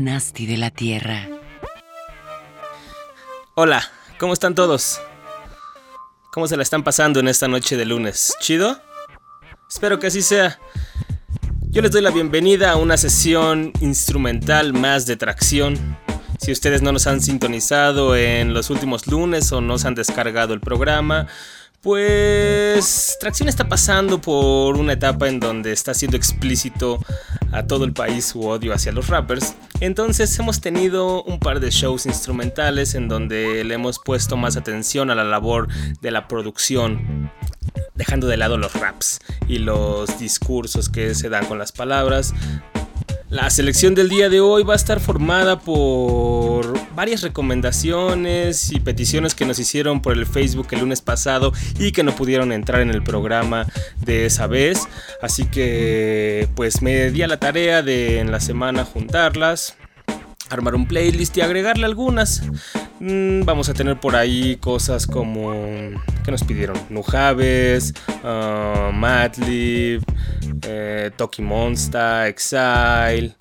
Nasty de la Tierra. Hola, ¿cómo están todos? ¿Cómo se la están pasando en esta noche de lunes? ¿Chido? Espero que así sea. Yo les doy la bienvenida a una sesión instrumental más de tracción. Si ustedes no nos han sintonizado en los últimos lunes o no se han descargado el programa, pues Tracción está pasando por una etapa en donde está siendo explícito a todo el país su odio hacia los rappers. Entonces hemos tenido un par de shows instrumentales en donde le hemos puesto más atención a la labor de la producción dejando de lado los raps y los discursos que se dan con las palabras, la selección del día de hoy va a estar formada por varias recomendaciones y peticiones que nos hicieron por el Facebook el lunes pasado y que no pudieron entrar en el programa de esa vez. Así que pues me di a la tarea de en la semana juntarlas, armar un playlist y agregarle algunas. Mm, vamos a tener por ahí cosas como. ¿Qué nos pidieron? Nujaves, uh, Madlib, eh, Toki Monster, Exile,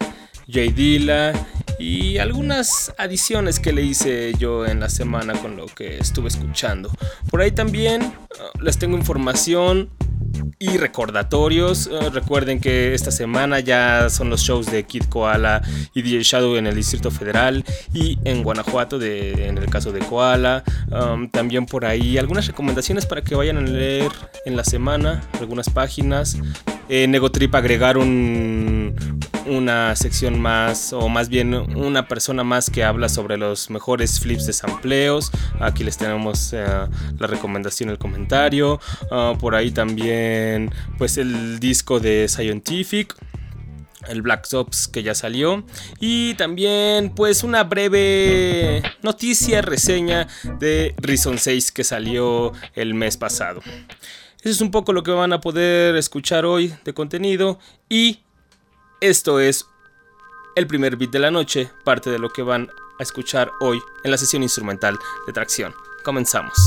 J Dilla y algunas adiciones que le hice yo en la semana con lo que estuve escuchando. Por ahí también uh, les tengo información y recordatorios. Eh, recuerden que esta semana ya son los shows de Kid Koala y DJ Shadow en el Distrito Federal y en Guanajuato de, en el caso de Koala. Um, también por ahí algunas recomendaciones para que vayan a leer en la semana algunas páginas. En Negotrip agregar un, una sección más, o más bien una persona más que habla sobre los mejores flips de sampleos. Aquí les tenemos eh, la recomendación, el comentario. Ah, por ahí también, pues el disco de Scientific el Black Ops que ya salió y también pues una breve noticia reseña de Reason 6 que salió el mes pasado. Eso es un poco lo que van a poder escuchar hoy de contenido y esto es el primer beat de la noche, parte de lo que van a escuchar hoy en la sesión instrumental de tracción. Comenzamos.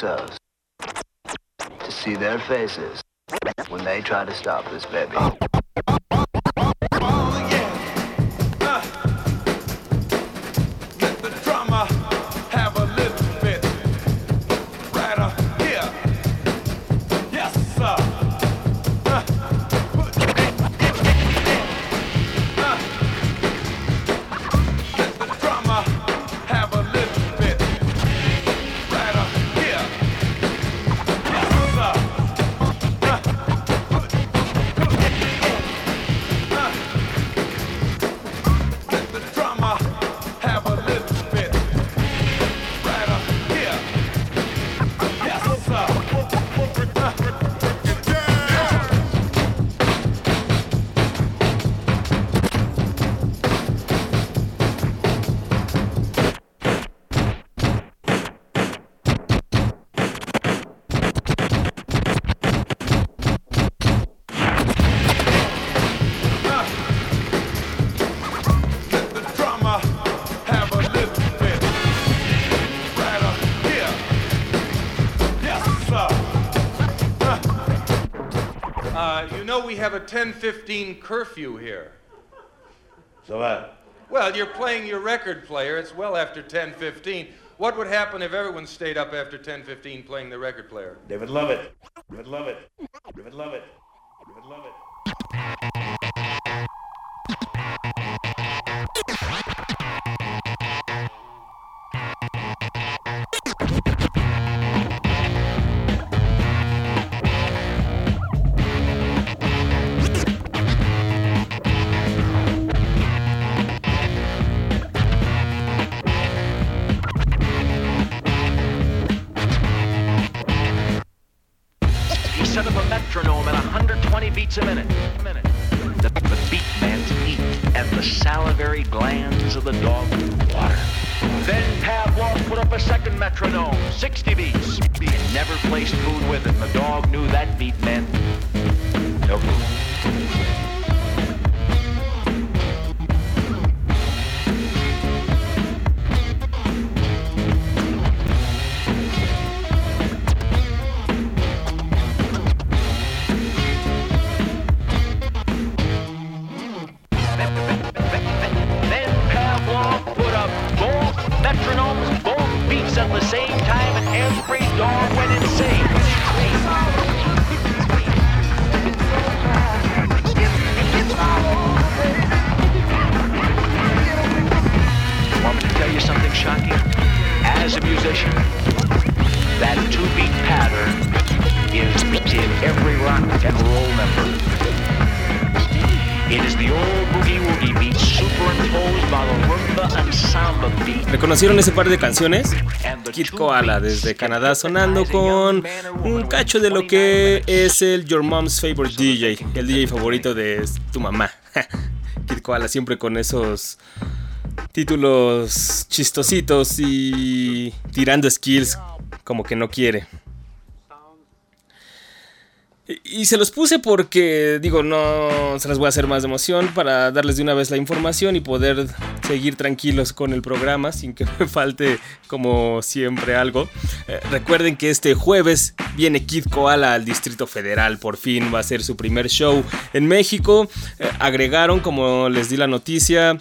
To see their faces when they try to stop this baby. Let have a 10:15 curfew here. So what? Well, you're playing your record player. It's well after 10:15. What would happen if everyone stayed up after 10:15 playing the record player? They would love it. They would love it. They would love it. They would love it. The salivary glands of the dog water. Then Pavlov put up a second metronome, 60 beats. He never placed food with it. and The dog knew that beat meant no food. Beat. ¿Reconocieron ese par de canciones? Kid Koala desde Canadá sonando con un cacho de lo 29 que es el Your Mom's Favorite DJ, el DJ favorito de tu mamá. Kid Koala siempre con esos títulos chistositos y tirando skills como que no quiere. Y se los puse porque, digo, no se las voy a hacer más de emoción para darles de una vez la información y poder seguir tranquilos con el programa sin que me falte, como siempre, algo. Eh, recuerden que este jueves viene Kid Koala al Distrito Federal, por fin va a ser su primer show en México. Eh, agregaron, como les di la noticia,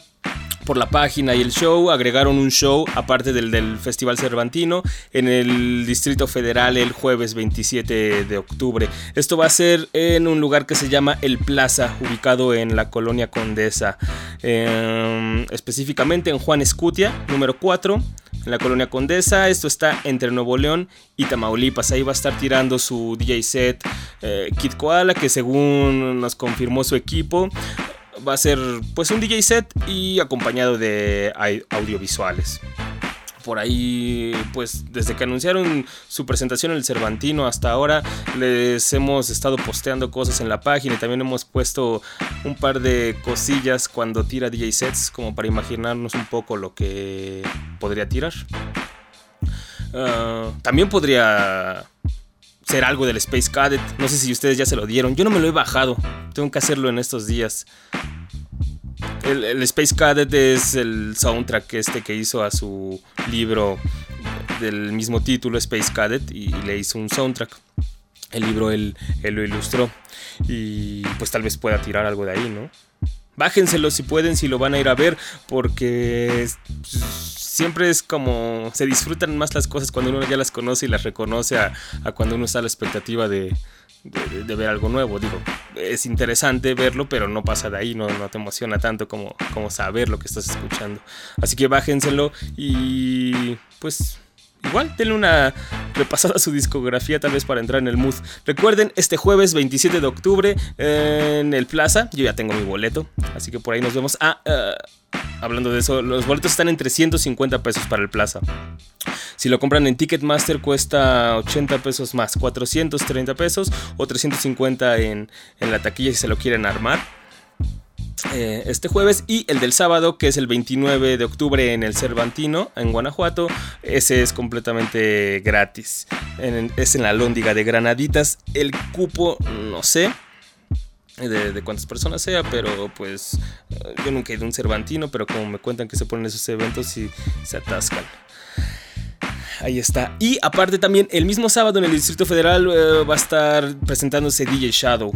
por la página y el show. Agregaron un show, aparte del, del Festival Cervantino, en el Distrito Federal el jueves 27 de octubre. Esto va a ser en un lugar que se llama El Plaza, ubicado en la colonia Condesa. eh, específicamente en Juan Escutia, número 4. En la colonia Condesa, esto está entre Nuevo León y Tamaulipas. Ahí va a estar tirando su DJ set eh, Kid Koala, que según nos confirmó su equipo, va a ser pues un DJ set y acompañado de audiovisuales. Por ahí, pues desde que anunciaron su presentación en el Cervantino hasta ahora, les hemos estado posteando cosas en la página y también hemos puesto un par de cosillas cuando tira DJ sets, como para imaginarnos un poco lo que podría tirar. Ah, también podría ser algo del Space Cadet. No sé si ustedes ya se lo dieron. Yo no me lo he bajado. Tengo que hacerlo en estos días. El, Space Cadet es el soundtrack este que hizo a su libro del mismo título, Space Cadet, y le hizo un soundtrack. El libro él, él lo ilustró. Y pues tal vez pueda tirar algo de ahí, ¿no? Bájenselo si pueden, si lo van a ir a ver, porque siempre es como se disfrutan más las cosas cuando uno ya las conoce y las reconoce a, cuando uno está a la expectativa de ver algo nuevo. Digo, es interesante verlo, pero no pasa de ahí, no, no te emociona tanto como, como saber lo que estás escuchando. Así que bájenselo y pues Igual, denle una repasada a su discografía tal vez para entrar en el mood. Recuerden, este jueves 27 de octubre en el Plaza, yo ya tengo mi boleto, así que por ahí nos vemos. Ah, eh, hablando de eso, los boletos están en 350 pesos para el Plaza. Si lo compran en Ticketmaster cuesta 80 pesos más, 430 pesos o 350 en, en la taquilla si se lo quieren armar eh, este jueves y el del sábado que es el 29 de octubre en el Cervantino en Guanajuato ese es completamente gratis. Es en la lóndiga de Granaditas el cupo no sé de, cuántas personas sea pero pues yo nunca he ido a un Cervantino pero como me cuentan que se ponen esos eventos y se atascan. Ahí está. Y aparte también el mismo sábado en el Distrito Federal eh, va a estar presentándose DJ Shadow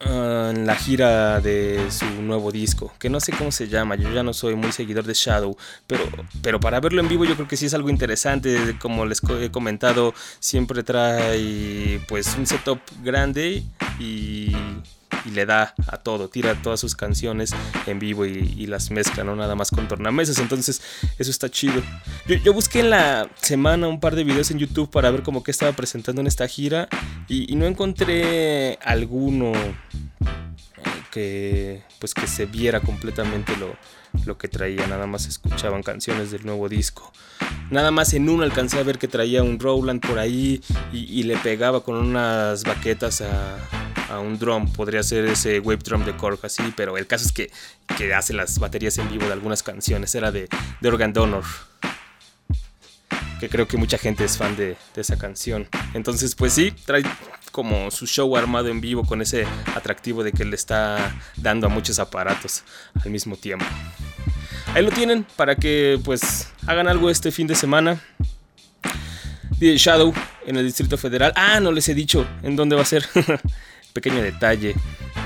ah, en la gira de su nuevo disco, que no sé cómo se llama, yo ya no soy muy seguidor de Shadow, pero, pero para verlo en vivo yo creo que sí es algo interesante, como les he comentado, siempre trae pues un setup grande y, y le da a todo, tira todas sus canciones en vivo y, las mezcla, no nada más con tornamesas, entonces eso está chido. Yo, busqué en la semana un par de videos en YouTube para ver como que estaba presentando en esta gira y, y no encontré alguno eh, que pues que se viera completamente lo, lo que traía, nada más escuchaban canciones del nuevo disco. Nada más en uno alcancé a ver que traía un Rowland por ahí y, y le pegaba con unas baquetas a, a un drum. Podría ser ese wave drum de Korg así, pero el caso es que, que hace las baterías en vivo de algunas canciones. Era de, de Organ Donor que creo que mucha gente es fan de, de esa canción. Entonces, pues sí, trae como su show armado en vivo con ese atractivo de que le está dando a muchos aparatos al mismo tiempo. Ahí lo tienen para que pues hagan algo este fin de semana. Shadow en el Distrito Federal. Ah, no les he dicho en dónde va a ser. Pequeño detalle.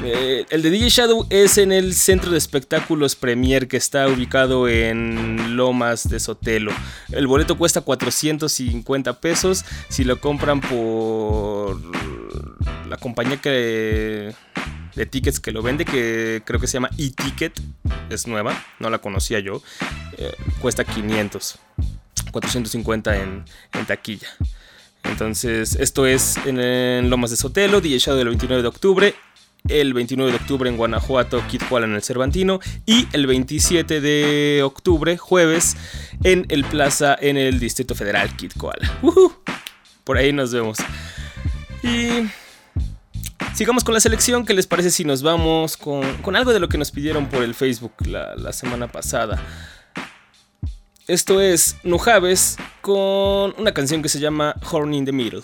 Eh, el de DJ Shadow es en el Centro de Espectáculos Premier que está ubicado en Lomas de Sotelo. El boleto cuesta 450 pesos. Si lo compran por la compañía que de tickets que lo vende, que creo que se llama eTicket, es nueva, no la conocía yo, eh, cuesta 500, 450 en, en taquilla. Entonces, esto es en, en Lomas de Sotelo, DJ Shadow del 29 de octubre. El 29 de octubre en Guanajuato, Kid Koala en el Cervantino. Y el 27 de octubre, jueves, en el Plaza, en el Distrito Federal, Kid Koala. ¡Ujú! Por ahí nos vemos. Y sigamos con la selección. ¿Qué les parece si nos vamos con, con algo de lo que nos pidieron por el Facebook la, la semana pasada? Esto es Nujaves con una canción que se llama Horn in the Middle.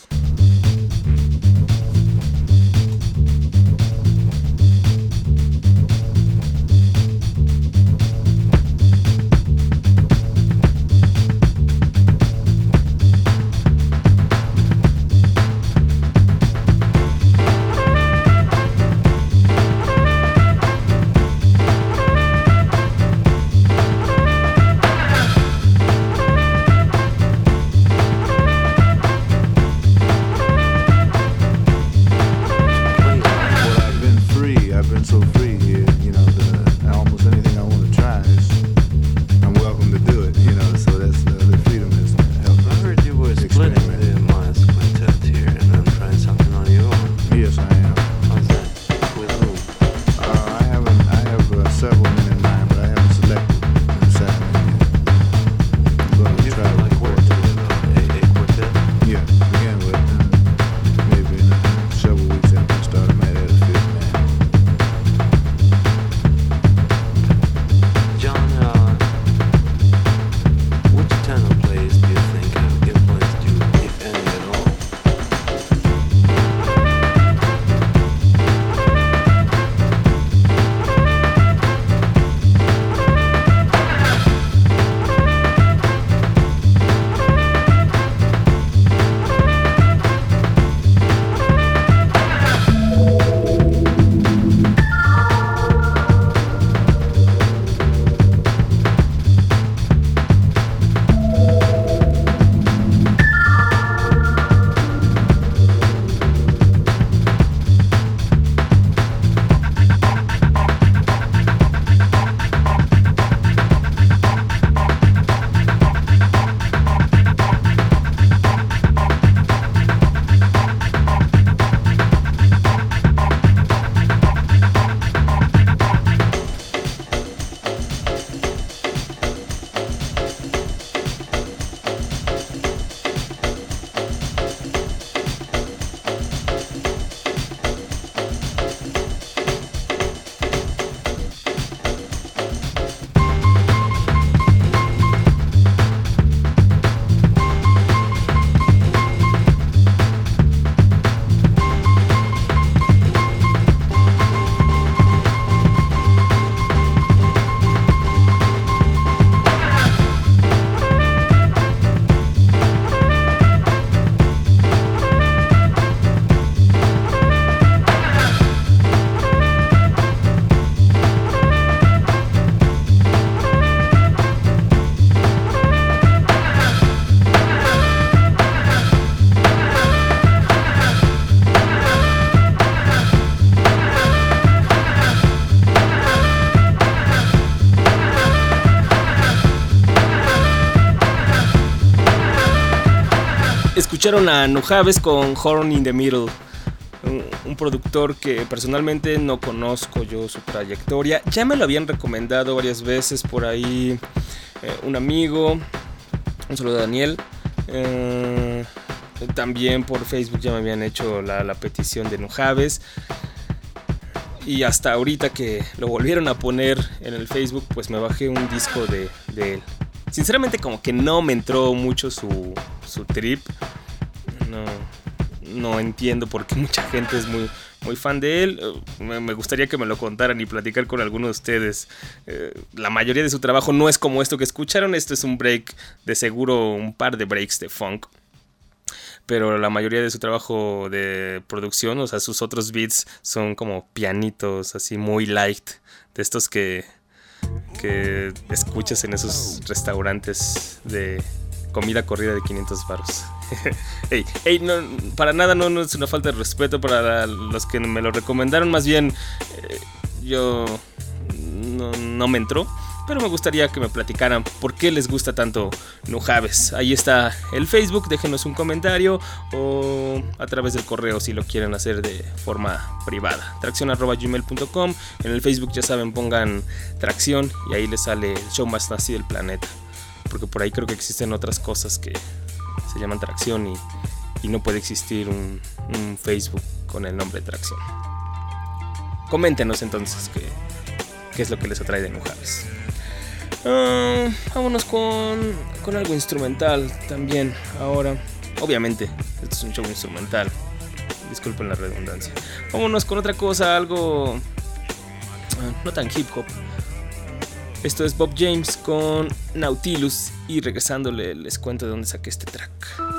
Escucharon a Nujaves con Horn in the Middle. Un, productor que personalmente no conozco yo su trayectoria. Ya me lo habían recomendado varias veces por ahí eh, un amigo. Un saludo a Daniel. Eh, también por Facebook ya me habían hecho la, la petición de Nujaves. Y hasta ahorita que lo volvieron a poner en el Facebook, pues me bajé un disco de, de él. Sinceramente como que no me entró mucho su, su trip. No, entiendo por qué mucha gente es muy, muy fan de él. Eh, me gustaría que me lo contaran y platicar con alguno de ustedes. Eh, la mayoría de su trabajo no es como esto que escucharon. Esto es un break, de seguro un par de breaks de funk. Pero la mayoría de su trabajo de producción, o sea, sus otros beats son como pianitos, así muy light. De estos que, que escuchas en esos restaurantes de comida corrida de 500 baros. ey, ey, no, para nada no, no es una falta de respeto para los que me lo recomendaron, más bien eh, yo no, no me entró. Pero me gustaría que me platicaran por qué les gusta tanto Nujaves. Ahí está el Facebook, déjenos un comentario o a través del correo si lo quieren hacer de forma privada. Tracción.gmail.com En el Facebook ya saben, pongan tracción y ahí les sale el show más nazi del planeta. Porque por ahí creo que existen otras cosas que se llaman tracción y, y no puede existir un, un Facebook con el nombre tracción. Coméntenos entonces qué, qué es lo que les atrae de Nujaves. Ah, vámonos con, con algo instrumental también ahora. Obviamente, esto es un show instrumental. Disculpen la redundancia. Vámonos con otra cosa, algo ah, no tan hip hop. Esto es Bob James con Nautilus y regresándole les cuento de dónde saqué este track.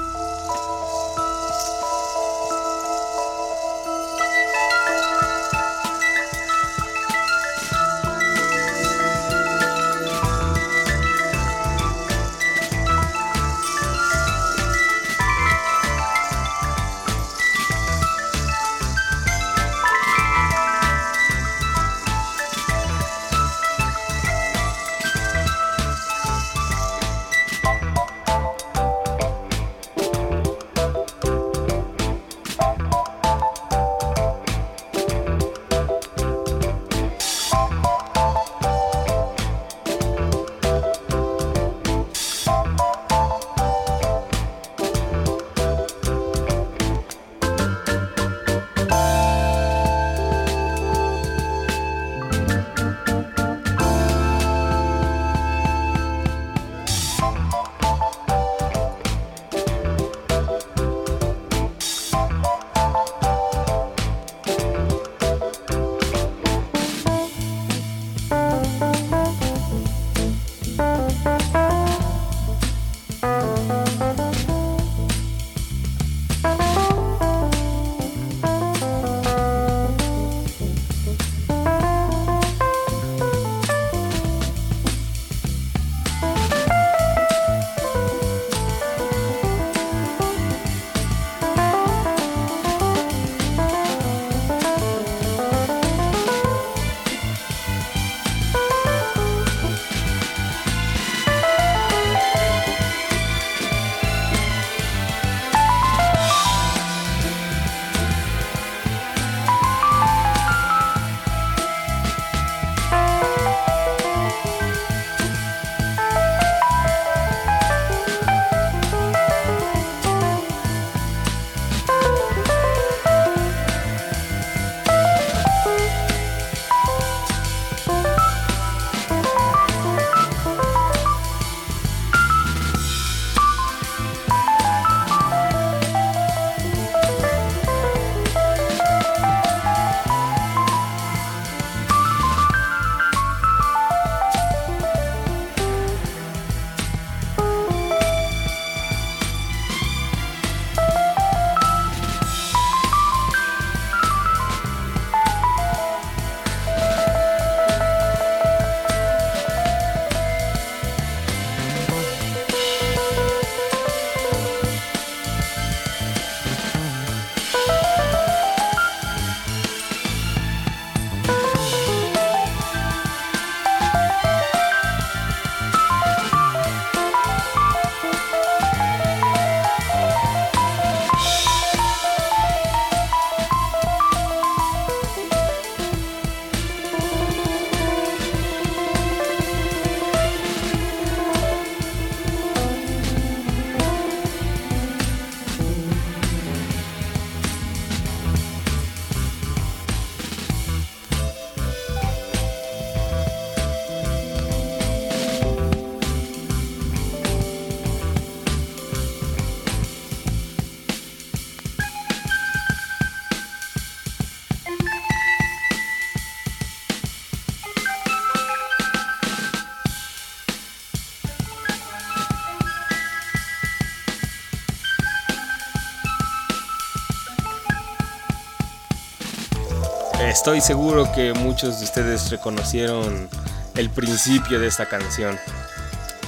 Estoy seguro que muchos de ustedes reconocieron el principio de esta canción.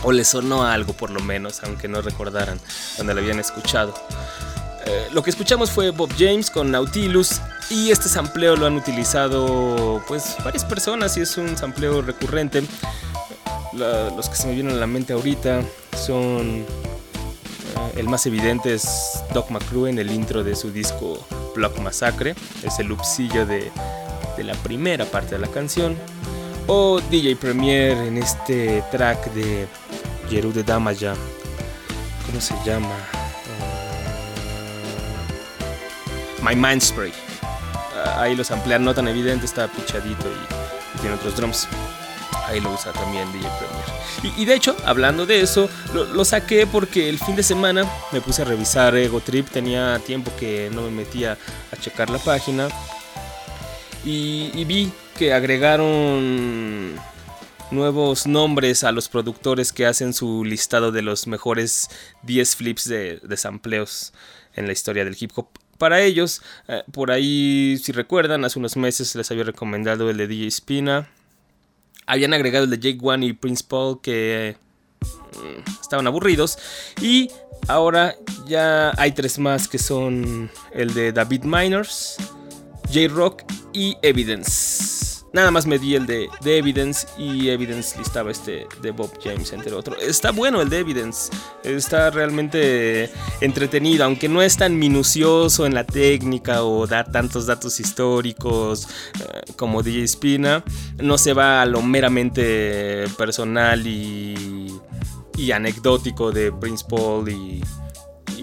O les sonó algo por lo menos, aunque no recordaran cuando la habían escuchado. Eh, lo que escuchamos fue Bob James con Nautilus y este sampleo lo han utilizado pues varias personas y es un sampleo recurrente. Los que se me vienen a la mente ahorita son eh, el más evidente es Doc McCrew en el intro de su disco Block Massacre, es el loopsillo de, la primera parte de la canción. O DJ Premier en este track de Jeru de Damaya, ¿cómo se llama? Eh, My Mind Spray. Ah, Ahí los ampliar no tan evidente, está pichadito y, tiene otros drums. Ahí lo usa también DJ Premier. Y, y de hecho, hablando de eso, lo, lo saqué porque el fin de semana me puse a revisar Ego Trip. Tenía tiempo que no me metía a checar la página. Y, y vi que agregaron nuevos nombres a los productores que hacen su listado de los mejores 10 flips de, de sampleos en la historia del hip hop. Para ellos, eh, por ahí, si recuerdan, hace unos meses les había recomendado el de DJ Spina. Habían agregado el de Jake One y Prince Paul que mm, estaban aburridos. Y ahora ya hay tres más que son el de David Miners, J-Rock y Evidence. Nada más me di el de, de Evidence y Evidence listaba este de Bob James, entre otros. Está bueno el de Evidence, está realmente entretenido, aunque no es tan minucioso en la técnica o da tantos datos históricos eh, como DJ Spina. No se va a lo meramente personal y, y anecdótico de Prince Paul y,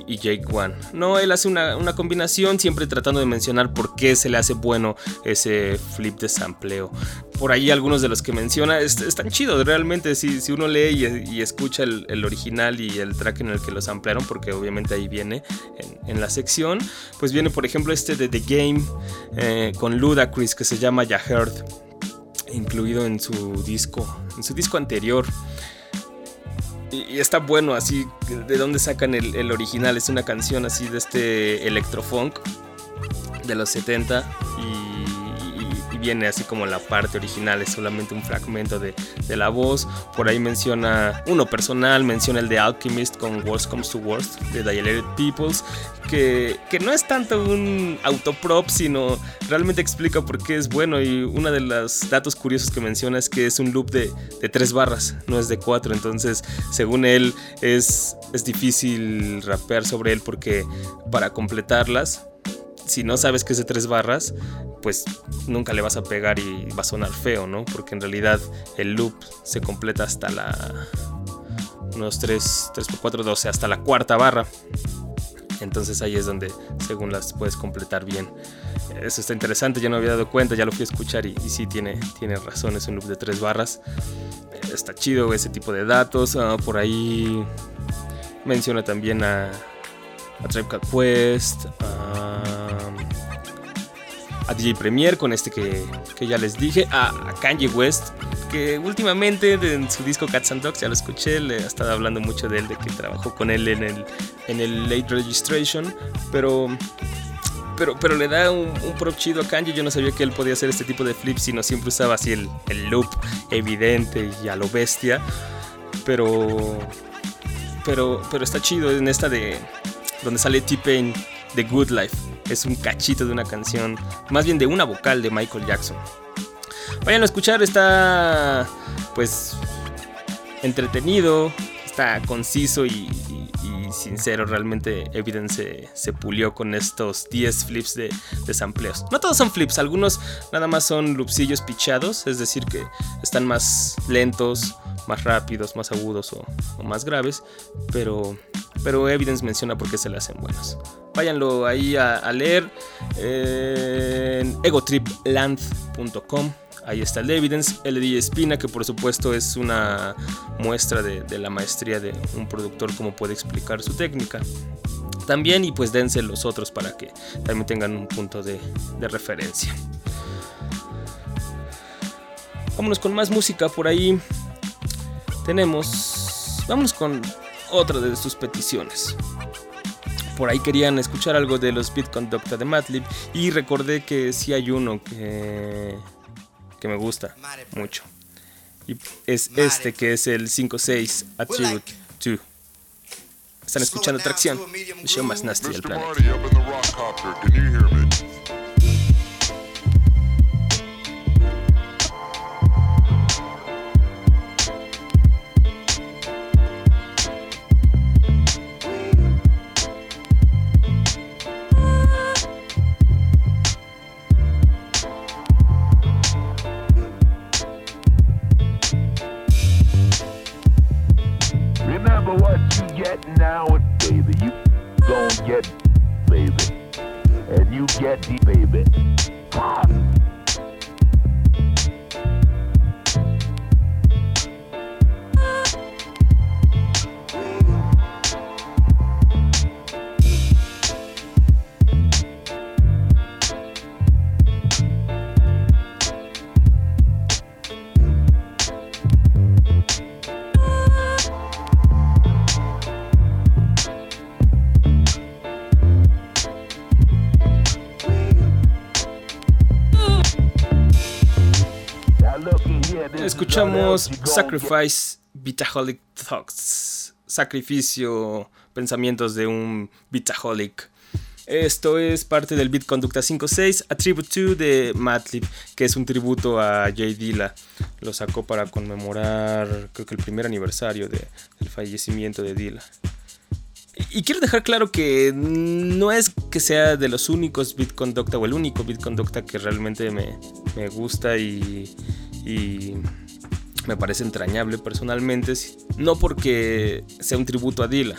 y Jake One. No, él hace una, una, combinación siempre tratando de mencionar por qué se le hace bueno ese flip de sampleo. Por ahí algunos de los que menciona est están chidos, realmente si, si uno lee y, escucha el, original y el track en el que lo samplearon, porque obviamente ahí viene en, en la sección, pues viene por ejemplo este de The Game eh, con Ludacris que se llama Ya Heard, incluido en su disco, en su disco anterior. Y, está bueno así, de dónde sacan el, el, original. Es una canción así de este electrofunk de los 70 y, viene así como la parte original, es solamente un fragmento de, de, la voz. Por ahí menciona uno personal, menciona el de Alchemist con Worst Comes to Worst de Dilated Peoples, que, que no es tanto un autoprop, sino realmente explica por qué es bueno. Y uno de los datos curiosos que menciona es que es un loop de, de tres barras, no es de cuatro. Entonces, según él, es, es difícil rapear sobre él porque para completarlas, si no sabes que es de tres barras, pues nunca le vas a pegar y va a sonar feo, ¿no? Porque en realidad el loop se completa hasta la. unos 3, 3 por 4, 12, hasta la cuarta barra. Entonces ahí es donde, según las puedes completar bien. Eso está interesante, ya no había dado cuenta, ya lo fui a escuchar y, y sí tiene, tiene razón, es un loop de tres barras. Está chido ese tipo de datos. Uh, por ahí menciona también a, a Tribe Quest, a, a, DJ Premier con este que, que ya les dije, a, a, Kanye West, que últimamente en su disco Cats and Dogs, ya lo escuché, le he estado hablando mucho de él, de que trabajó con él en el, en el Late Registration, pero... Pero, pero, le da un, un prop chido a Kanye. Yo no sabía que él podía hacer este tipo de flips, sino siempre usaba así el, el loop evidente y a lo bestia. Pero, pero, pero está chido en esta de donde sale T-Pain The Good Life. Es un cachito de una canción, más bien de una vocal de Michael Jackson. Vayan a escuchar, está pues entretenido, está conciso y, y, sincero. Realmente Evidence se, pulió con estos 10 flips de, de sampleos. No todos son flips, algunos nada más son loopsillos pichados, es decir, que están más lentos, más rápidos, más agudos o, o más graves, pero, pero Evidence menciona por qué se le hacen buenos. Váyanlo ahí a, a leer eh, en egotripland.com. Ahí está el Evidence, LD Espina, que por supuesto es una muestra de, la maestría de un productor, como puede explicar su técnica. También, y pues dense los otros para que también tengan un punto de, referencia. Vámonos con más música por ahí tenemos. Vámonos con otra de sus peticiones. por ahí querían escuchar algo de los Beat Conducta de Madlib y recordé que sí hay uno que, que me gusta mucho. Y es este que es el 5-6 Attribute 2. Están escuchando Tracción, el show más nasty del planeta. Get now, baby. You gon' get, baby. And you get the baby. Escuchamos Sacrifice Vitaholic Thoughts. Sacrificio, pensamientos de un Vitaholic. Esto es parte del Beat Conducta 5.6, A Tribute 2 de Madlib, que es un tributo a Jay Dilla. Lo sacó para conmemorar, creo que el primer aniversario de- del fallecimiento de Dilla. Y quiero dejar claro que no es que sea de los únicos Beat Conducta o el único Beat Conducta que realmente me, me gusta y, y me parece entrañable personalmente. No porque sea un tributo a Dilla,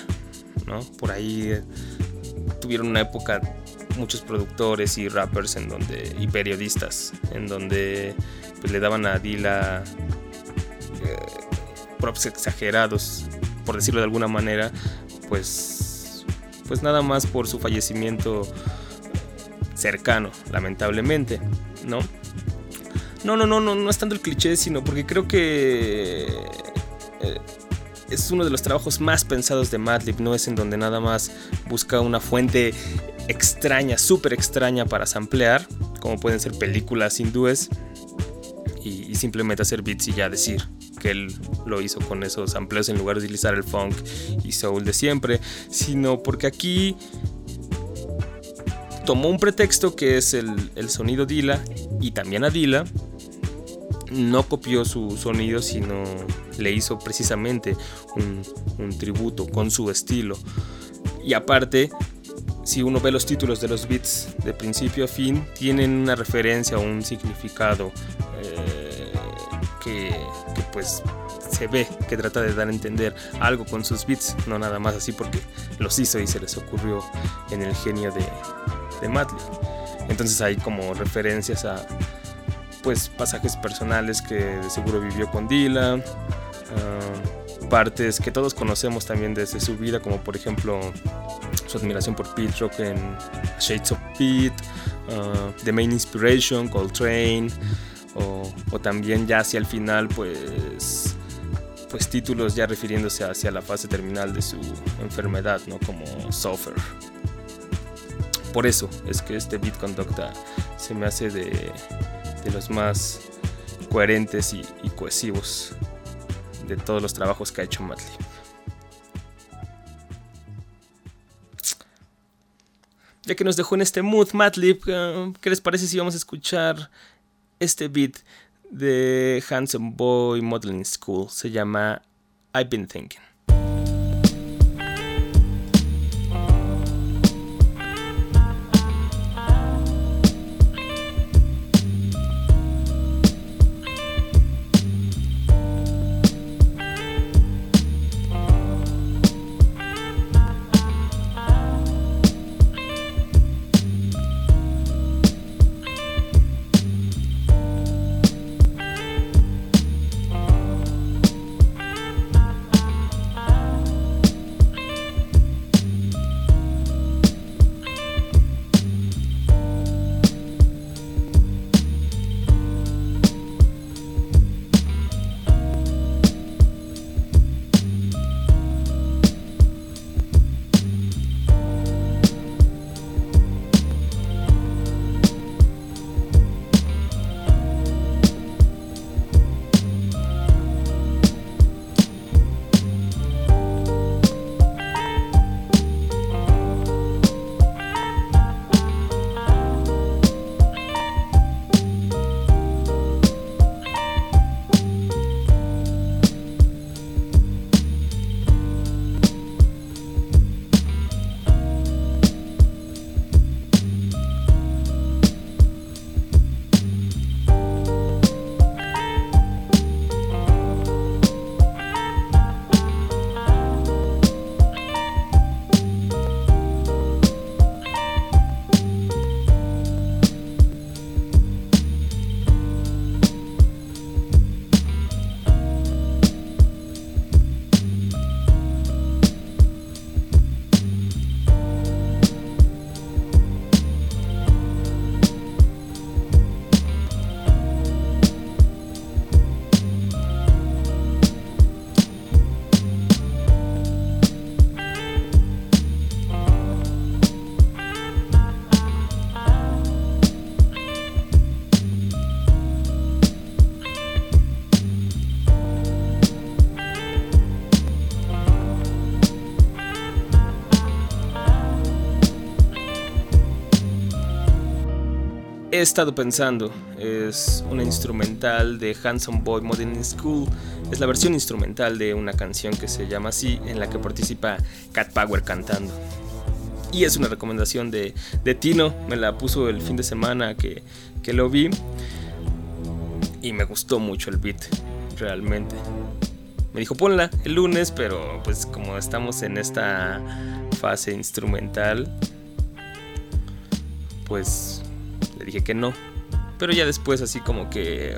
¿no? Por ahí eh, tuvieron una época muchos productores y rappers en donde, y periodistas en donde pues, le daban a Dilla eh, props exagerados, por decirlo de alguna manera, pues, pues nada más por su fallecimiento cercano, lamentablemente, ¿no? No, no, no, no, no es tanto el cliché, sino porque creo que eh, es uno de los trabajos más pensados de Madlib, no es en donde nada más busca una fuente extraña, súper extraña para samplear, como pueden ser películas hindúes, y, y simplemente hacer beats y ya decir que él lo hizo con esos sampleos en lugar de utilizar el funk y soul de siempre, sino porque aquí tomó un pretexto que es el, sonido Dila y también a Dila no copió su sonido, sino le hizo precisamente un, un tributo con su estilo. Y aparte, si uno ve los títulos de los beats de principio a fin, tienen una referencia o un significado eh, que, que pues se ve que trata de dar a entender algo con sus beats, no nada más así porque los hizo y se les ocurrió en el genio de, de Madlib. Entonces hay como referencias a pues pasajes personales que de seguro vivió con Dylan, ah, partes que todos conocemos también desde su vida, como por ejemplo su admiración por Pete Rock en Shades of Pete, ah, The Main Inspiration, Coltrane, o, o también ya hacia el final pues pues títulos ya refiriéndose hacia la fase terminal de su enfermedad, ¿no? Como Suffer. Por eso es que este Beat Conducta se me hace de, de los más coherentes y, cohesivos de todos los trabajos que ha hecho Madlib. Ya que nos dejó en este mood Madlib, eh, ¿qué les parece si vamos a escuchar este beat de Handsome Boy Modeling School? Se llama I've Been Thinking. He estado pensando. Es una instrumental de Handsome Boy Modern School. Es la versión instrumental de una canción que se llama así, en la que participa Cat Power cantando. Y es una recomendación de, de Tino. Me la puso el fin de semana que, que lo vi. Y me gustó mucho el beat, realmente. Me dijo ponla el lunes, pero pues como estamos en esta fase instrumental, pues dije que no. Pero ya después así como que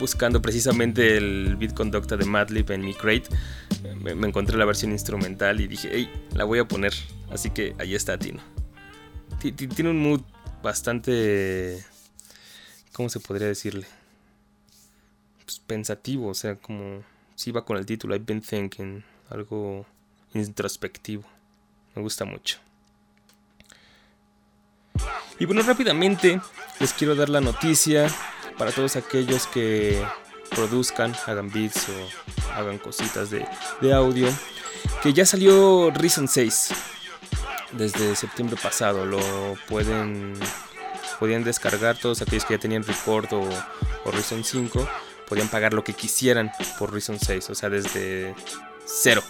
buscando precisamente el beat conducta de Madlib en mi crate, me, encontré la versión instrumental y dije, hey, la voy a poner. Así que ahí está Tino. Ti- ti- Tiene un mood bastante... ¿Cómo se podría decirle? Pues pensativo, o sea, como si va con el título I've been thinking, algo introspectivo. Me gusta mucho. Y bueno, rápidamente les quiero dar la noticia para todos aquellos que produzcan, hagan beats o hagan cositas de, audio, que ya salió Reason 6 desde septiembre pasado. Lo pueden, podían descargar todos aquellos que ya tenían Record o, o Reason 5, podían pagar lo que quisieran por Reason 6, o sea, desde 0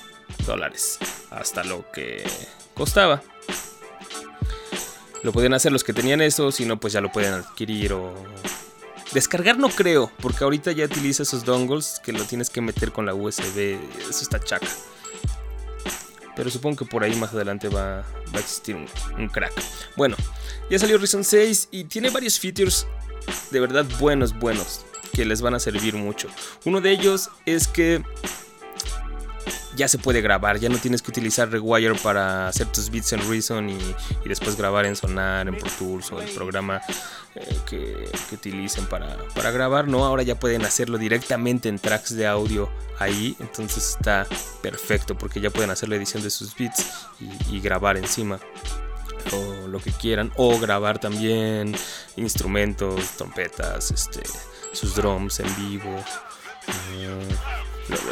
dólares hasta lo que costaba. Lo podían hacer los que tenían eso, si no, pues ya lo pueden adquirir o... Descargar no creo, porque ahorita ya utiliza esos dongles que lo tienes que meter con la USB, eso está chaca. Pero supongo que por ahí más adelante va, va a existir un, un crack. Bueno, ya salió Reason 6 y tiene varios features de verdad buenos, buenos, que les van a servir mucho. Uno de ellos es que ya se puede grabar, ya no tienes que utilizar Rewire para hacer tus beats en Reason y, después grabar en Sonar, en Pro Tools o el programa eh, que, utilicen para, para grabar, no, ahora ya pueden hacerlo directamente en tracks de audio ahí, entonces está perfecto porque ya pueden hacer la edición de sus beats y, y grabar encima o lo que quieran o grabar también instrumentos, trompetas, este, sus drums en vivo. eh,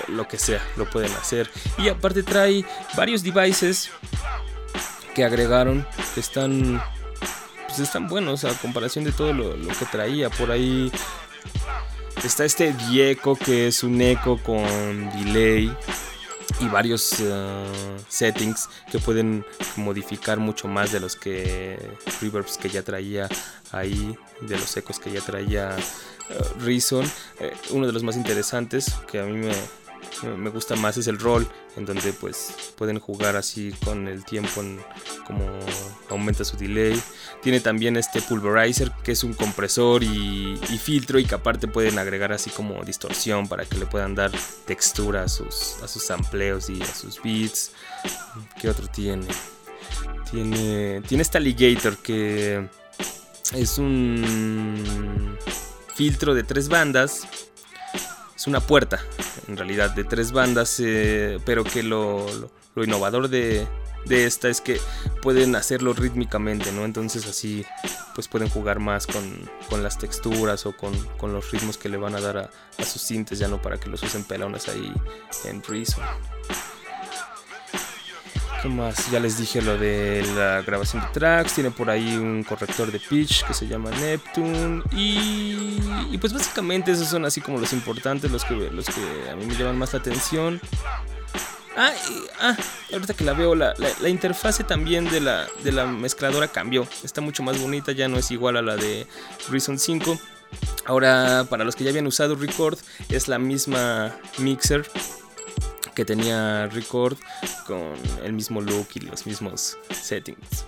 lo, que sea, lo pueden hacer. Y aparte trae varios devices que agregaron que están pues están buenos a comparación de todo lo, lo que traía por ahí está este Dieco que es un eco con delay y varios uh, settings que pueden modificar mucho más de los que reverbs que ya traía ahí de los ecos que ya traía uh, Reason. Eh, uno de los más interesantes que a mí me, me gusta más es el roll en donde pues pueden jugar así con el tiempo en como aumenta su delay. Tiene también este pulverizer que es un compresor y, filtro y que aparte pueden agregar así como distorsión para que le puedan dar textura a sus, a sus y a sus beats. ¿qué otro tiene? tiene tiene este alligator que es un filtro de tres bandas. Es una puerta en realidad de tres bandas eh, pero que lo, lo innovador de, de, esta es que pueden hacerlo rítmicamente no entonces así pues pueden jugar más con, con las texturas o con, con, los ritmos que le van a dar a, a, sus sintes ya no para que los usen pelones ahí en Reason ¿Qué más? Ya les dije lo de la grabación de tracks. Tiene por ahí un corrector de pitch que se llama Neptune. Y, pues básicamente esos son así como los importantes, los que, los que a mí me llaman más la atención. Ah, ah ahorita que la veo, la, la, la, interfase también de la, de la mezcladora cambió. Está mucho más bonita, ya no es igual a la de Reason 5. Ahora, para los que ya habían usado Record, es la misma mixer que tenía Record con el mismo look y los mismos settings.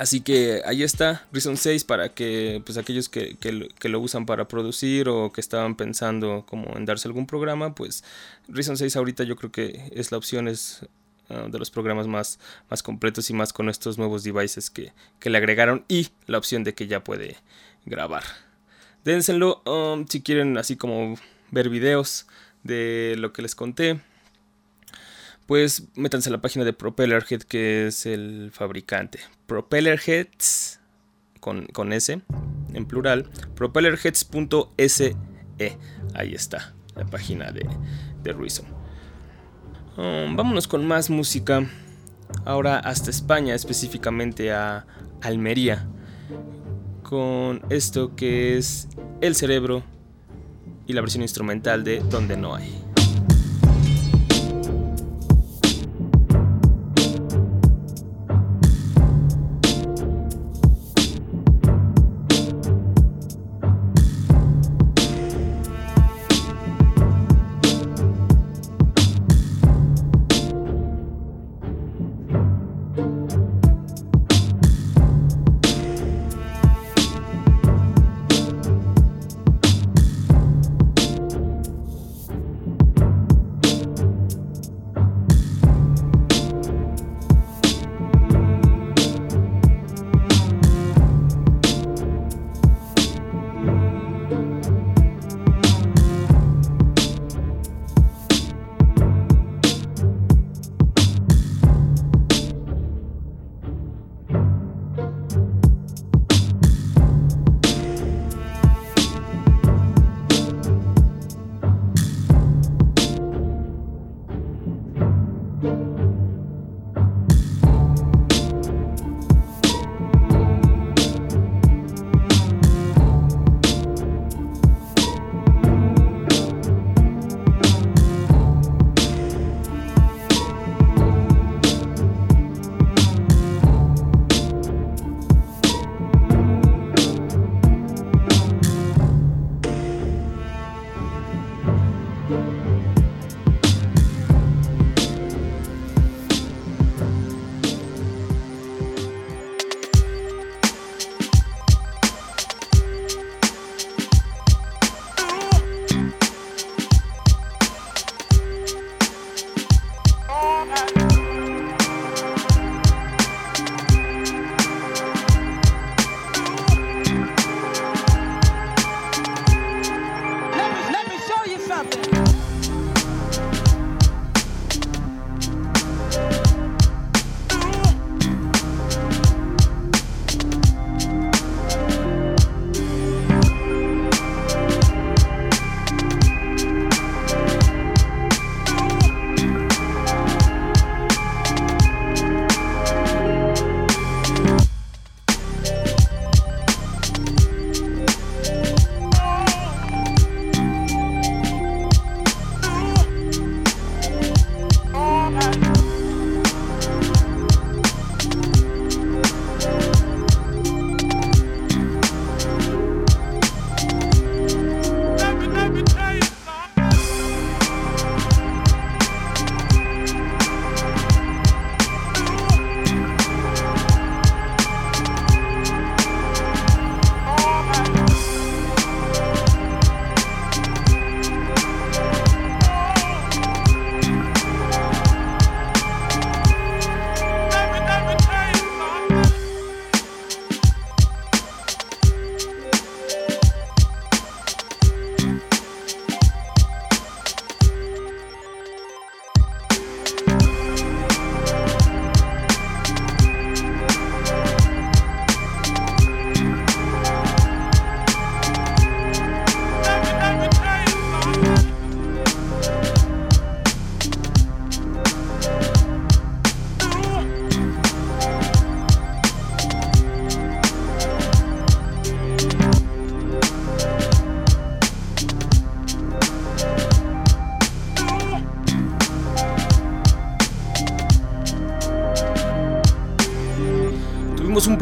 Así que ahí está, Reason 6 para que pues aquellos que, que, lo usan para producir o que estaban pensando como en darse algún programa, pues Reason 6 ahorita yo creo que es la opción, es uh, de los programas más, más completos y más con estos nuevos devices que, que le agregaron y la opción de que ya puede grabar. Dénselo um, si quieren así como ver videos de lo que les conté, pues métanse a la página de Propellerhead, que es el fabricante. Propellerheads, con, con S, en plural, propellerheads.se. Ahí está, la página de, de. Um, vámonos con más música. Ahora hasta España, específicamente a Almería con esto que es El Cerebro y la versión instrumental de Donde no hay.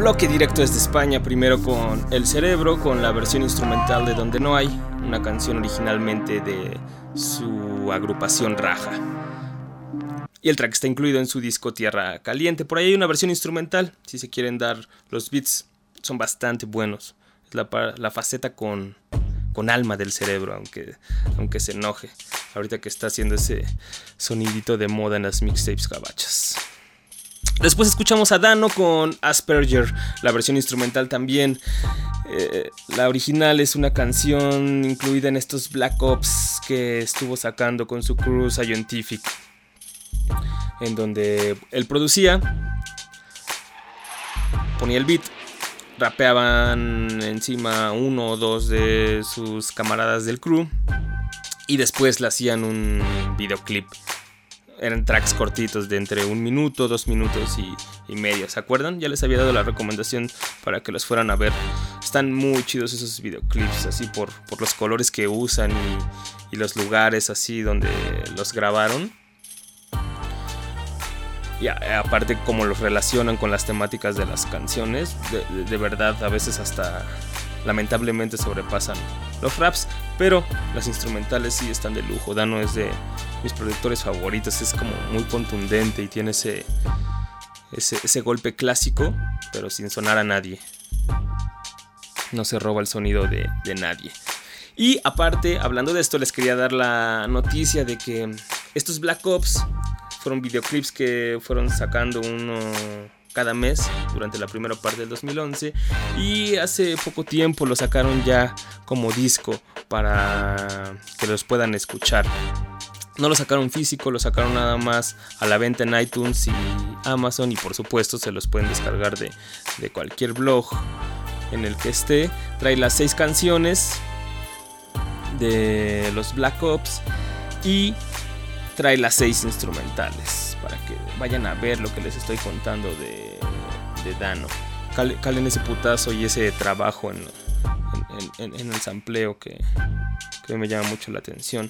Bloque directo desde España, primero con El Cerebro, con la versión instrumental de Donde No Hay, una canción originalmente de su agrupación Raja. Y el track está incluido en su disco Tierra Caliente. Por ahí hay una versión instrumental, si se quieren dar los beats, son bastante buenos. Es la, la faceta con, con alma del cerebro, aunque, aunque se enoje. Ahorita que está haciendo ese sonidito de moda en las mixtapes gabachas. Después escuchamos a Dano con Asperger, la versión instrumental también. Eh, la original es una canción incluida en estos Black Ops que estuvo sacando con su crew Scientific, en donde él producía, ponía el beat, rapeaban encima uno o dos de sus camaradas del crew y después le hacían un videoclip eran tracks cortitos de entre un minuto, dos minutos y, y medio. ¿Se acuerdan? Ya les había dado la recomendación para que los fueran a ver. Están muy chidos esos videoclips, así por, por los colores que usan y, los lugares así donde los grabaron. Y aparte como los relacionan con las temáticas de las canciones, de- de verdad a veces hasta lamentablemente sobrepasan los raps, pero las instrumentales sí están de lujo. Dano es de mis productores favoritos, es como muy contundente y tiene ese, ese, ese golpe clásico, pero sin sonar a nadie. No se roba el sonido de, de nadie. Y aparte, hablando de esto, les quería dar la noticia de que estos Black Ops fueron videoclips que fueron sacando uno cada mes durante la primera parte del 2011 y hace poco tiempo lo sacaron ya como disco para que los puedan escuchar. No lo sacaron físico, lo sacaron nada más a la venta en iTunes y Amazon y por supuesto se los pueden descargar de, de cualquier blog en el que esté. Trae las seis canciones de los Black Ops y trae las seis instrumentales para que vayan a ver lo que les estoy contando de, Dano. Cal- Calen ese putazo y ese trabajo en, el sampleo que, que me llama mucho la atención.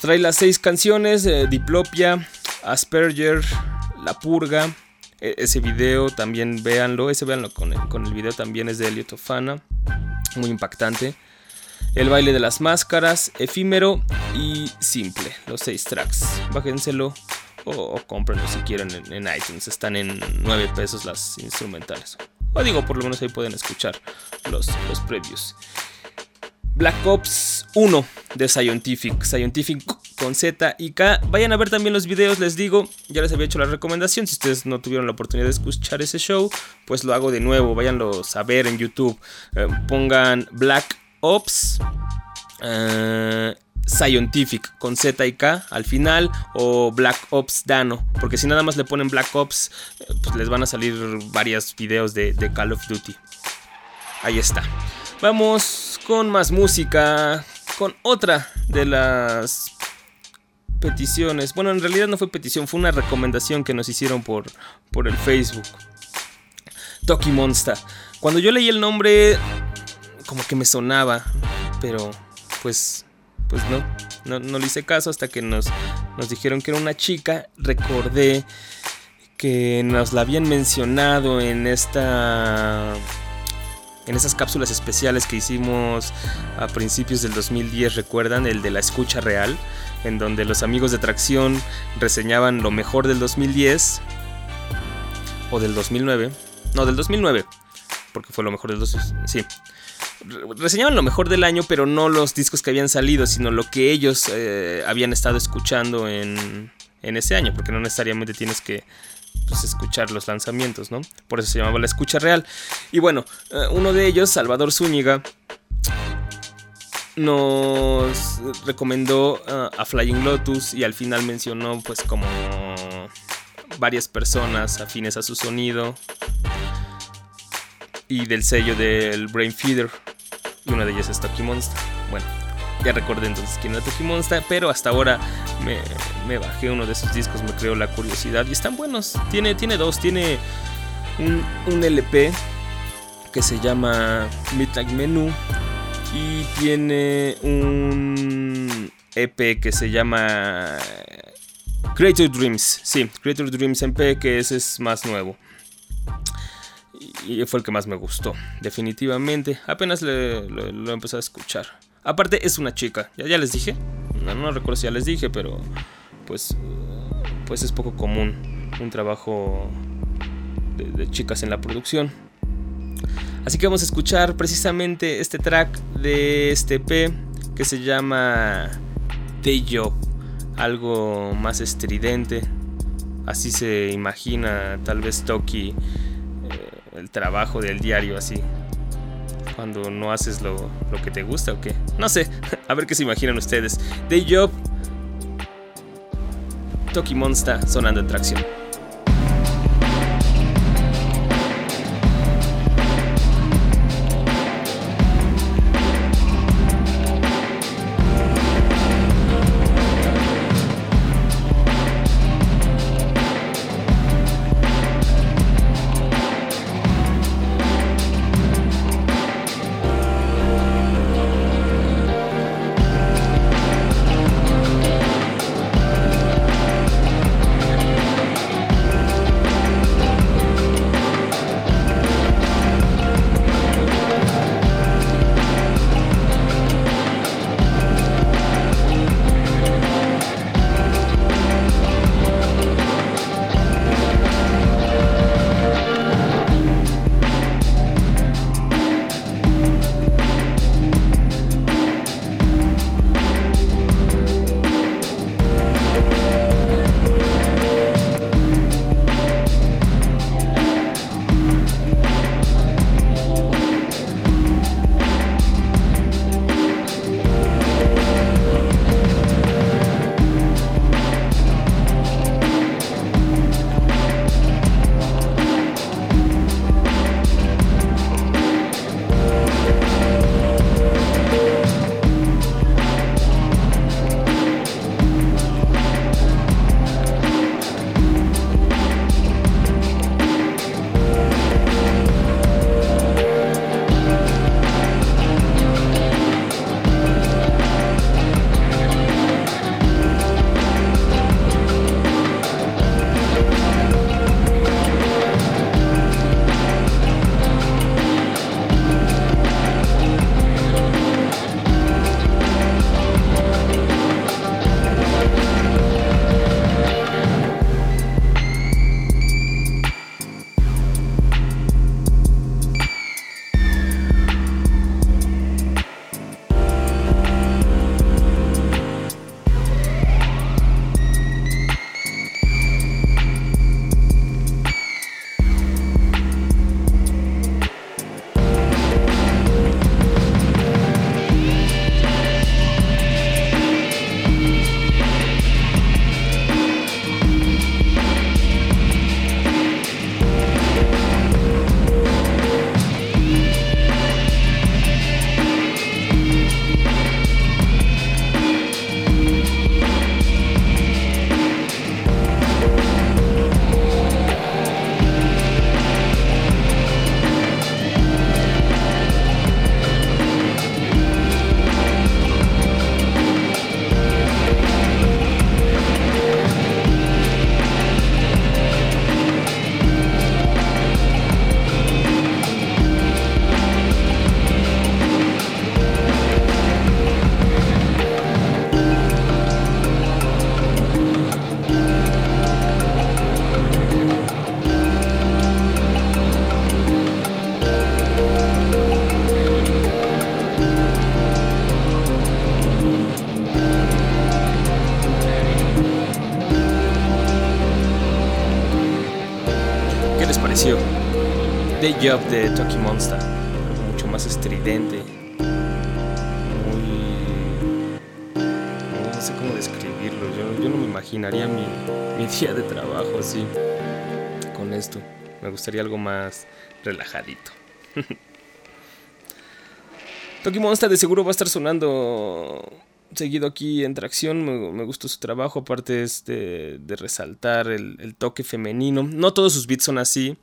Trae las seis canciones: eh, Diplopia, Asperger, La Purga. E- ese video también véanlo. Ese véanlo con el, con el video también es de Elliot Ofana. Muy impactante. El baile de las máscaras, efímero y simple. Los seis tracks. Bájenselo o, o si quieren en, iTunes. Están en 9 pesos las instrumentales. O digo, por lo menos ahí pueden escuchar los, los previews. Black Ops 1 de Scientific. Scientific con Z y K. Vayan a ver también los videos, les digo. Ya les había hecho la recomendación. Si ustedes no tuvieron la oportunidad de escuchar ese show, pues lo hago de nuevo. Váyanlos a ver en YouTube. Eh, pongan Black Ops. eh, Scientific con Z y K al final o Black Ops Dano, porque si nada más le ponen Black Ops, eh, pues les van a salir varios videos de, Call of Duty. Ahí está. Vamos con más música, con otra de las peticiones. Bueno, en realidad no fue petición, fue una recomendación que nos hicieron por, por el Facebook. Toki Monster. Cuando yo leí el nombre, como que me sonaba, pero pues, pues no, no, no le hice caso hasta que nos, nos dijeron que era una chica. Recordé que nos la habían mencionado en esta en esas cápsulas especiales que hicimos a principios del 2010, recuerdan, el de la escucha real, en donde los amigos de Tracción reseñaban lo mejor del 2010 o del 2009, no, del 2009, porque fue lo mejor del 2010, sí. Re- Reseñaban lo mejor del año, pero no los discos que habían salido, sino lo que ellos eh, habían estado escuchando en, en ese año, porque no necesariamente tienes que pues, escuchar los lanzamientos, ¿no? Por eso se llamaba la escucha real. Y bueno, eh, uno de ellos, Salvador Zúñiga, nos recomendó eh, a Flying Lotus y al final mencionó pues como varias personas afines a su sonido y del sello del Brain Feeder y una de ellas es Toki Monster. Bueno, ya recordé entonces quién era Toki Monster, pero hasta ahora me, bajé uno de esos discos, me creó la curiosidad y están buenos. Tiene, tiene dos, tiene un, un LP que se llama Midnight Menu y tiene un EP que se llama Creator Dreams. Sí, Creator Dreams MP, que ese es más nuevo. Y fue el que más me gustó, definitivamente. Apenas lo, lo empecé a escuchar. Aparte, es una chica, ya, les dije. No, recuerdo si ya les dije, pero pues, pues es poco común un trabajo de, chicas en la producción. Así que vamos a escuchar precisamente este track de este EP que se llama Day Job. Algo más estridente. Así se imagina tal vez Toki el trabajo del diario así. Cuando no haces lo, lo que te gusta o qué. No sé, a ver qué se imaginan ustedes. Day Job. Toki Monster sonando en tracción. De Toki Monster. Mucho más estridente. Muy. No sé cómo describirlo. Yo, no me imaginaría mi, día de trabajo así. Con esto. Me gustaría algo más relajadito. Toki Monster de seguro va a estar sonando seguido aquí en Tracción. Me, me gustó su trabajo. Aparte es de, resaltar el toque femenino. No todos sus beats son así.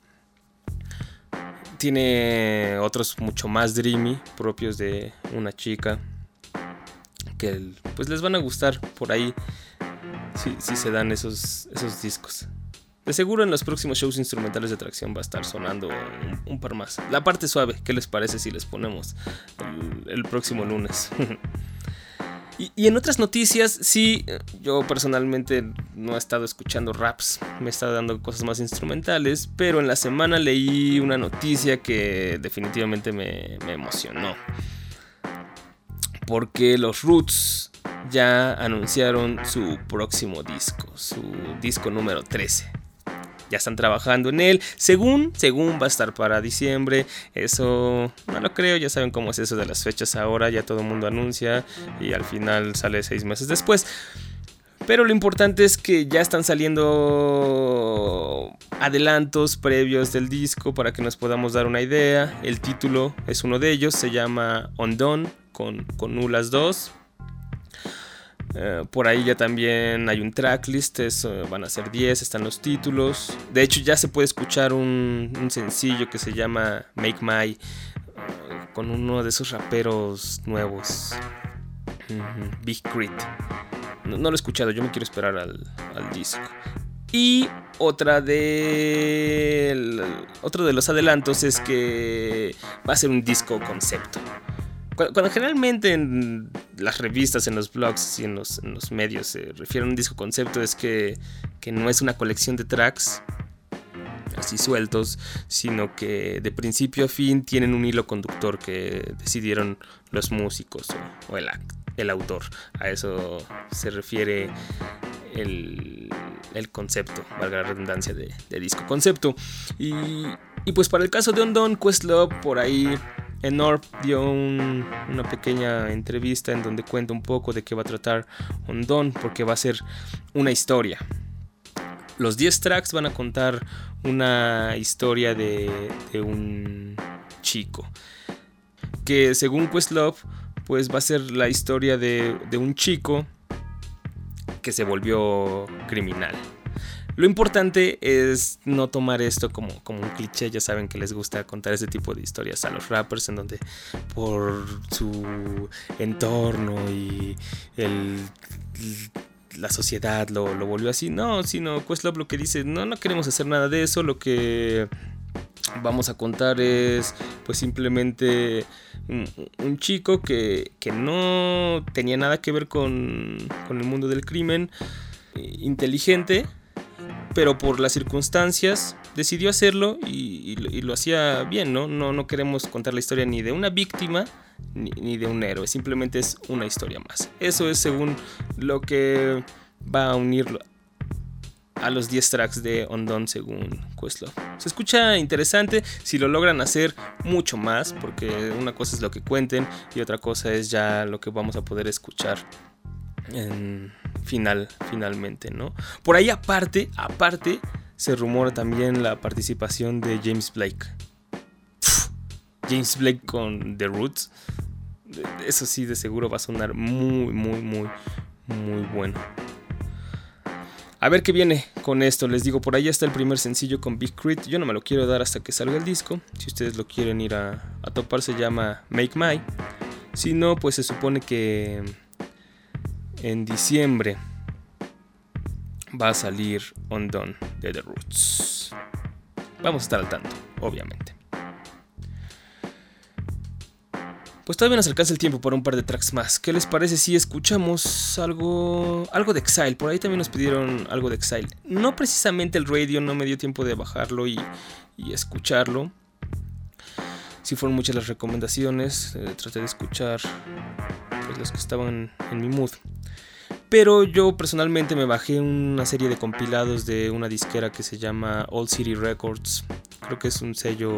Tiene otros mucho más dreamy, propios de una chica. Que pues les van a gustar por ahí. Si, se dan esos, esos discos. De seguro en los próximos shows instrumentales de tracción va a estar sonando un, par más. La parte suave, ¿qué les parece si les ponemos el próximo lunes? y, en otras noticias, sí, yo personalmente no he estado escuchando raps, me he estado dando cosas más instrumentales, pero en la semana leí una noticia que definitivamente me, me emocionó. Porque los Roots ya anunciaron su próximo disco, su disco número 13 ya están trabajando en él. Según, según va a estar para diciembre. Eso no lo creo, ya saben cómo es eso de las fechas ahora, ya todo el mundo anuncia y al final sale seis meses después. Pero lo importante es que ya están saliendo adelantos previos del disco para que nos podamos dar una idea. El título es uno de ellos, se llama Undone con, con nulas 2. Uh, por ahí ya también hay un tracklist, eso, van a ser 10, están los títulos. De hecho ya se puede escuchar un, sencillo que se llama Make My uh, con uno de esos raperos nuevos, Big Crit. No, lo he escuchado, yo me quiero esperar al, disco. Y otra de... Otro de los adelantos es que va a ser un disco concepto. Cuando, generalmente en las revistas, en los blogs y en los, medios se refieren a un disco concepto es que, no es una colección de tracks así sueltos, sino que de principio a fin tienen un hilo conductor que decidieron los músicos o, o el, el, autor. A eso se refiere el, concepto, valga la redundancia de, de disco concepto. Y, y, pues para el caso de Ondon, Questlove por ahí Enorp dio un, una pequeña entrevista en donde cuenta un poco de qué va a tratar Ondon, porque va a ser una historia. Los 10 tracks van a contar una historia de, un chico. Que según Questlove, pues va a ser la historia de un chico que se volvió criminal. Lo importante es no tomar esto como, como, un cliché. Ya saben que les gusta contar ese tipo de historias a los rappers en donde por su entorno y el, la sociedad lo, lo, volvió así. No, sino Questlove lo que dice, no, no queremos hacer nada de eso. Lo que vamos a contar es pues simplemente un, chico que, que, no tenía nada que ver con, con el mundo del crimen, inteligente pero por las circunstancias decidió hacerlo y, lo hacía bien, ¿no? ¿no? No queremos contar la historia ni de una víctima ni, de un héroe, simplemente es una historia más. Eso es según lo que va a unirlo a los 10 tracks de Ondon según Questlove. Se escucha interesante si lo logran hacer mucho más, porque una cosa es lo que cuenten y otra cosa es ya lo que vamos a poder escuchar en final, finalmente, ¿no? Por ahí aparte, aparte, se rumora también la participación de James Blake. James Blake con The Roots. Eso sí, de seguro va a sonar muy, muy, muy, muy bueno. A ver qué viene con esto. Les digo, por ahí está el primer sencillo con Big Crit. Yo no me lo quiero dar hasta que salga el disco. Si ustedes lo quieren ir a, a topar, se llama Make My. Si no, pues se supone que en diciembre va a salir Undone de The Roots. Vamos a estar al tanto, obviamente. Pues todavía nos alcanza el tiempo para un par de tracks más. ¿Qué les parece si escuchamos algo algo de Exile? Por ahí también nos pidieron algo de Exile. No precisamente el radio, no me dio tiempo de bajarlo y, y escucharlo. Sí fueron muchas las recomendaciones, eh, traté de escuchar pues, los que estaban en mi mood. Pero yo personalmente me bajé una serie de compilados de una disquera que se llama Old City Records. Creo que es un sello,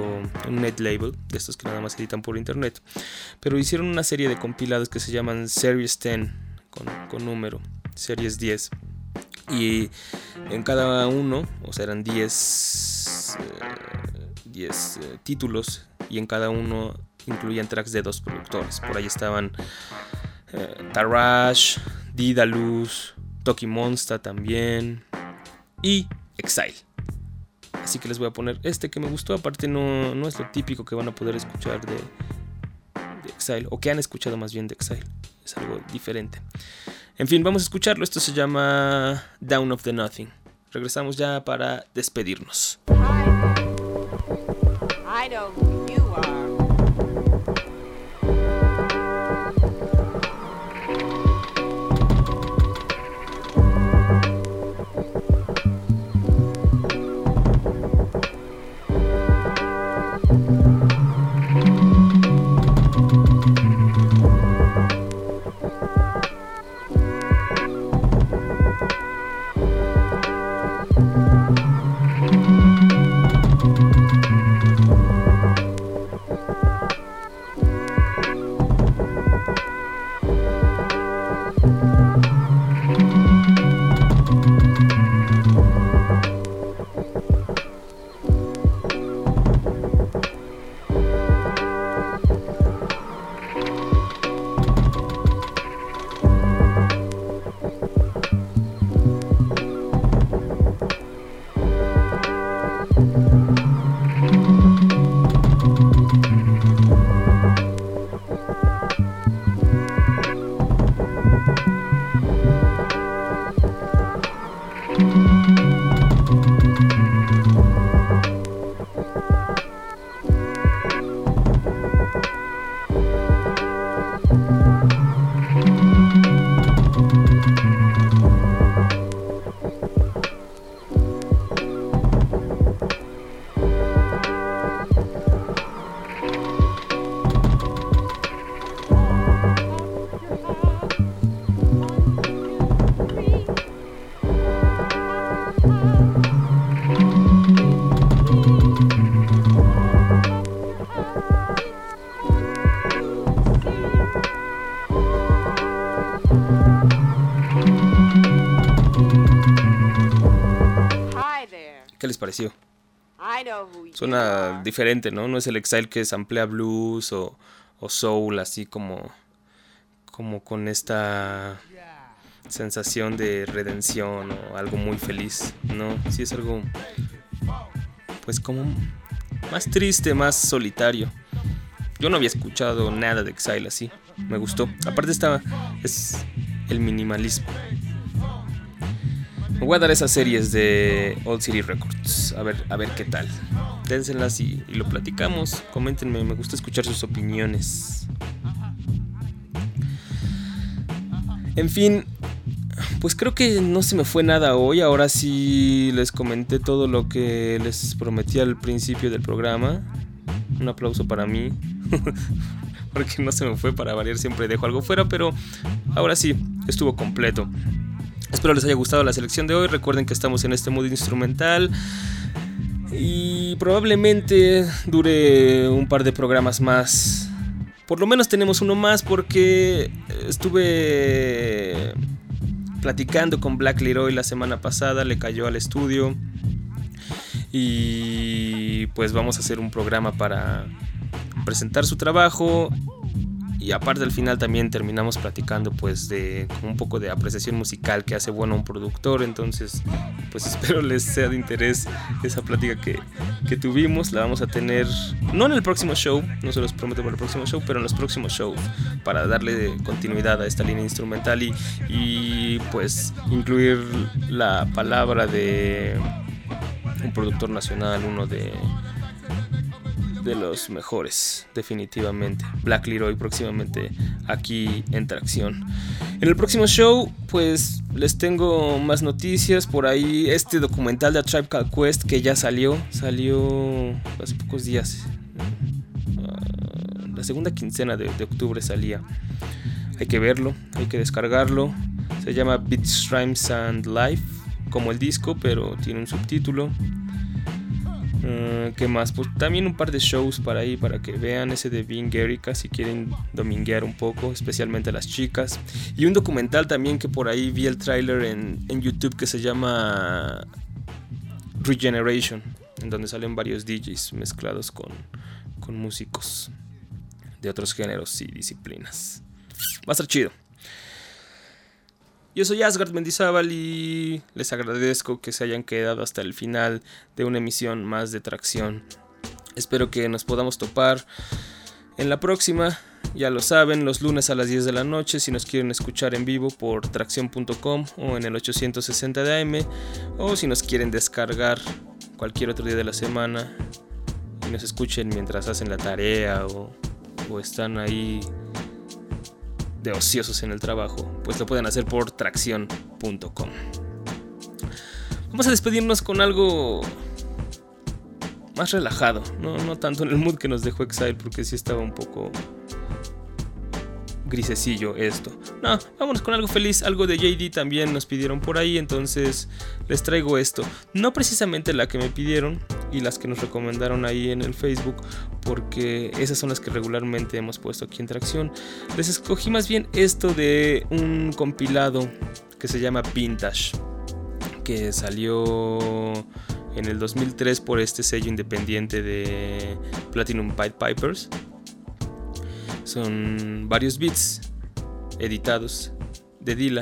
un net label, de estos que nada más editan por internet. Pero hicieron una serie de compilados que se llaman Series 10, con, con número, Series 10. Y en cada uno, o sea, eran 10, eh, 10 eh, títulos y en cada uno incluían tracks de dos productores. Por ahí estaban eh, Tarash, Didalus, Toki Monsta también y Exile. Así que les voy a poner este que me gustó. Aparte no, no es lo típico que van a poder escuchar de, Exile o que han escuchado más bien de Exile. Es algo diferente. En fin, vamos a escucharlo. Esto se llama Down of the Nothing. Regresamos ya para despedirnos. Suena diferente, ¿no? No es el Exile que samplea blues o, o soul, así como, como con esta sensación de redención o algo muy feliz, ¿no? Sí es algo, pues como más triste, más solitario. Yo no había escuchado nada de Exile así, me gustó. Aparte estaba, es el minimalismo. Me voy a dar esas series de Old City Records. A ver, a ver qué tal. Dénselas y, y lo platicamos. Coméntenme, me gusta escuchar sus opiniones. En fin, pues creo que no se me fue nada hoy. Ahora sí les comenté todo lo que les prometí al principio del programa. Un aplauso para mí. Porque no se me fue para variar, siempre dejo algo fuera, pero ahora sí, estuvo completo. Espero les haya gustado la selección de hoy. Recuerden que estamos en este mood instrumental. Y probablemente dure un par de programas más. Por lo menos tenemos uno más porque estuve platicando con Black Leroy la semana pasada. Le cayó al estudio. Y pues vamos a hacer un programa para presentar su trabajo y aparte al final también terminamos platicando pues de un poco de apreciación musical que hace bueno un productor. Entonces pues espero les sea de interés esa plática que, que tuvimos. La vamos a tener no en el próximo show no se los prometo para el próximo show pero en los próximos shows para darle continuidad a esta línea instrumental y, y pues incluir la palabra de un productor nacional uno de de los mejores, definitivamente. Black Leroy próximamente aquí en tracción. En el próximo show, pues les tengo más noticias. Por ahí, este documental de A Tribe Called Quest que ya salió, salió hace pocos días. Uh, la segunda quincena de, de octubre salía. Hay que verlo, hay que descargarlo. Se llama Beats, Rhymes and Life, como el disco, pero tiene un subtítulo. Uh, ¿Qué más? Pues también un par de shows para ahí, para que vean ese de Being Erika si quieren dominguear un poco, especialmente las chicas. Y un documental también que por ahí vi el tráiler en, en YouTube que se llama Regeneration, en donde salen varios DJs mezclados con, con músicos de otros géneros y disciplinas. Va a estar chido. Yo soy Asgard Mendizábal y les agradezco que se hayan quedado hasta el final de una emisión más de Tracción. Espero que nos podamos topar en la próxima. Ya lo saben, los lunes a las 10 de la noche si nos quieren escuchar en vivo por tracción.com o en el 860 de AM o si nos quieren descargar cualquier otro día de la semana y nos escuchen mientras hacen la tarea o, o están ahí de ociosos en el trabajo, pues lo pueden hacer por tracción.com. Vamos a despedirnos con algo más relajado, no, no tanto en el mood que nos dejó Exile, porque sí estaba un poco grisecillo esto. No, vámonos con algo feliz, algo de JD también nos pidieron por ahí, entonces les traigo esto. No precisamente la que me pidieron y las que nos recomendaron ahí en el Facebook, porque esas son las que regularmente hemos puesto aquí en Tracción. Les escogí más bien esto de un compilado que se llama Vintage, que salió en el 2003 por este sello independiente de Platinum Pied Pipers. Son varios beats editados de Dila,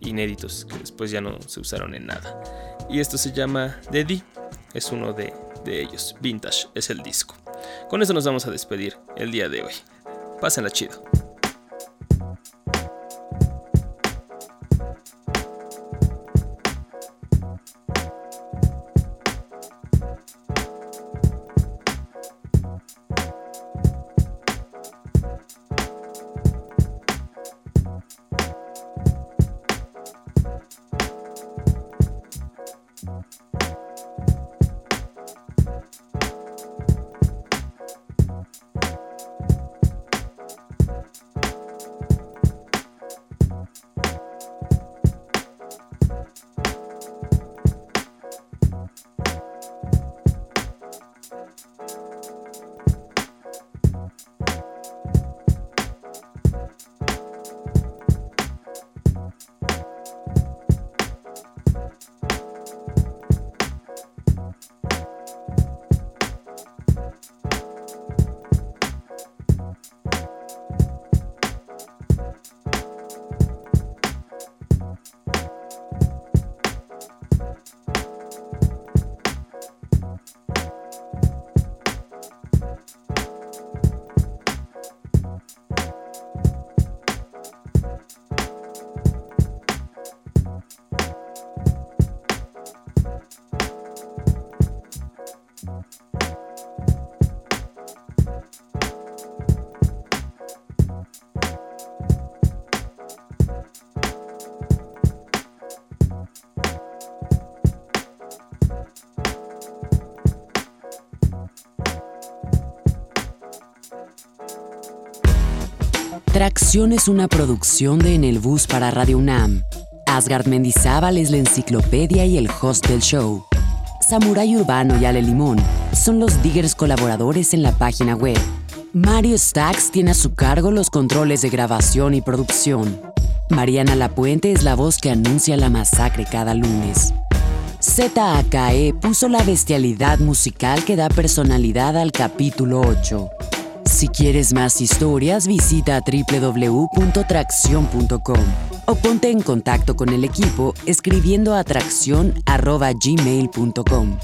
inéditos, que después ya no se usaron en nada. Y esto se llama Deddy, es uno de, de ellos. Vintage es el disco. Con eso nos vamos a despedir el día de hoy. Pásenla chido. Tracción es una producción de En el Bus para Radio UNAM. Asgard Mendizábal es la enciclopedia y el host del show. Samurai Urbano y Ale Limón son los diggers colaboradores en la página web. Mario Stacks tiene a su cargo los controles de grabación y producción. Mariana Lapuente es la voz que anuncia la masacre cada lunes. ZAKE puso la bestialidad musical que da personalidad al capítulo 8. Si quieres más historias, visita www.tracción.com o ponte en contacto con el equipo escribiendo a tracción.gmail.com.